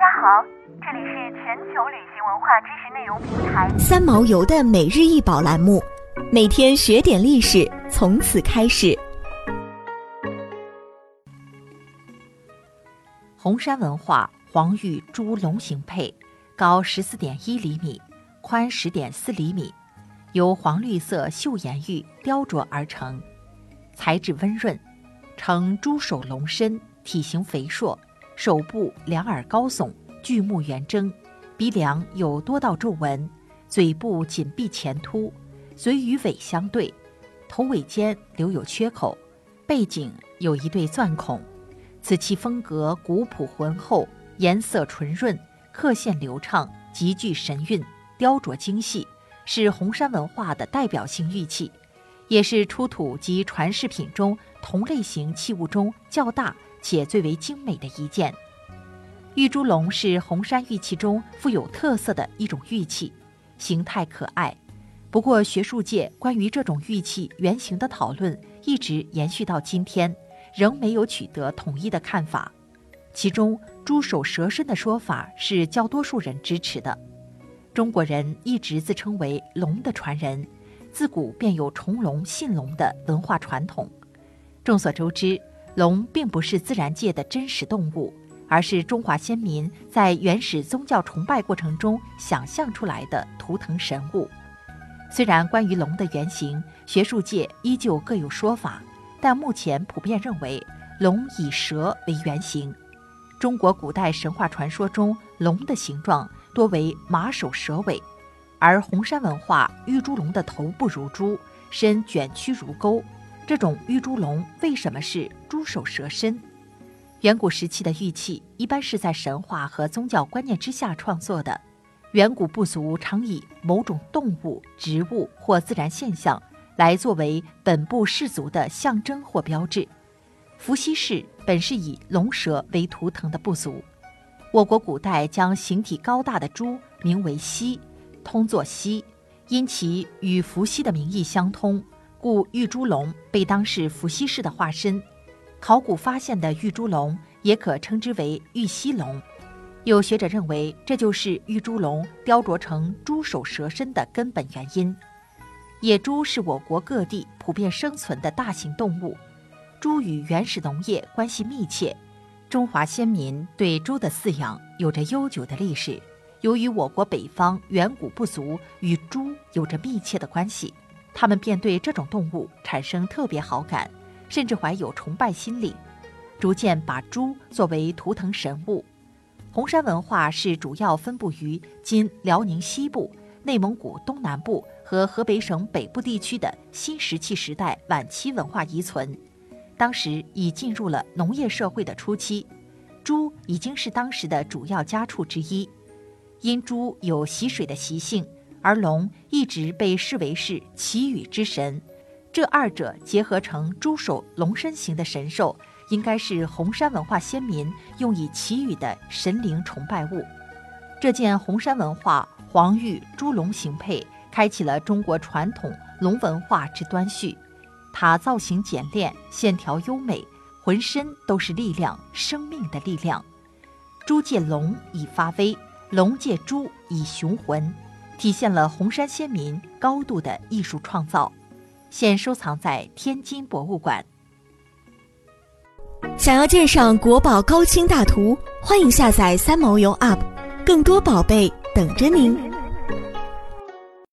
家好，这里是全球旅行文化知识内容平台三毛游的每日一宝栏目，每天学点历史，从此开始。红山文化黄玉猪龙形佩，高十四点一厘米，宽十点四厘米，由黄绿色岫岩玉雕琢而成，材质温润，呈猪首龙身，体型肥硕。手部两耳高耸，巨目圆睁，鼻梁有多道皱纹，嘴部紧闭前凸，嘴与尾相对，头尾间留有缺口，背景有一对钻孔。此器风格古朴浑厚，颜色纯润，刻线流畅，极具神韵，雕琢精细，是红山文化的代表性玉器，也是出土及传世品中同类型器物中较大。且最为精美的一件，玉猪龙是红山玉器中富有特色的一种玉器，形态可爱。不过，学术界关于这种玉器原型的讨论一直延续到今天，仍没有取得统一的看法。其中，猪首蛇身的说法是较多数人支持的。中国人一直自称为龙的传人，自古便有崇龙信龙的文化传统。众所周知。龙并不是自然界的真实动物，而是中华先民在原始宗教崇拜过程中想象出来的图腾神物。虽然关于龙的原型，学术界依旧各有说法，但目前普遍认为龙以蛇为原型。中国古代神话传说中，龙的形状多为马首蛇尾，而红山文化玉猪龙的头部如猪，身卷曲如钩。这种玉猪龙为什么是猪首蛇身？远古时期的玉器一般是在神话和宗教观念之下创作的。远古部族常以某种动物、植物或自然现象来作为本部氏族的象征或标志。伏羲氏本是以龙蛇为图腾的部族。我国古代将形体高大的猪名为羲，通作羲，因其与伏羲的名义相通。故玉猪龙被当是伏羲氏的化身，考古发现的玉猪龙也可称之为玉溪龙。有学者认为，这就是玉猪龙雕琢成猪首蛇身的根本原因。野猪是我国各地普遍生存的大型动物，猪与原始农业关系密切，中华先民对猪的饲养有着悠久的历史。由于我国北方远古部族与猪有着密切的关系。他们便对这种动物产生特别好感，甚至怀有崇拜心理，逐渐把猪作为图腾神物。红山文化是主要分布于今辽宁西部、内蒙古东南部和河北省北部地区的新石器时代晚期文化遗存，当时已进入了农业社会的初期，猪已经是当时的主要家畜之一，因猪有习水的习性。而龙一直被视为是祈雨之神，这二者结合成猪首龙身形的神兽，应该是红山文化先民用以祈雨的神灵崇拜物。这件红山文化黄玉猪龙形佩，开启了中国传统龙文化之端绪。它造型简练，线条优美，浑身都是力量，生命的力量。猪借龙以发威，龙借猪以雄浑。体现了红山先民高度的艺术创造，现收藏在天津博物馆。想要鉴赏国宝高清大图，欢迎下载三毛游 App，更多宝贝等着您。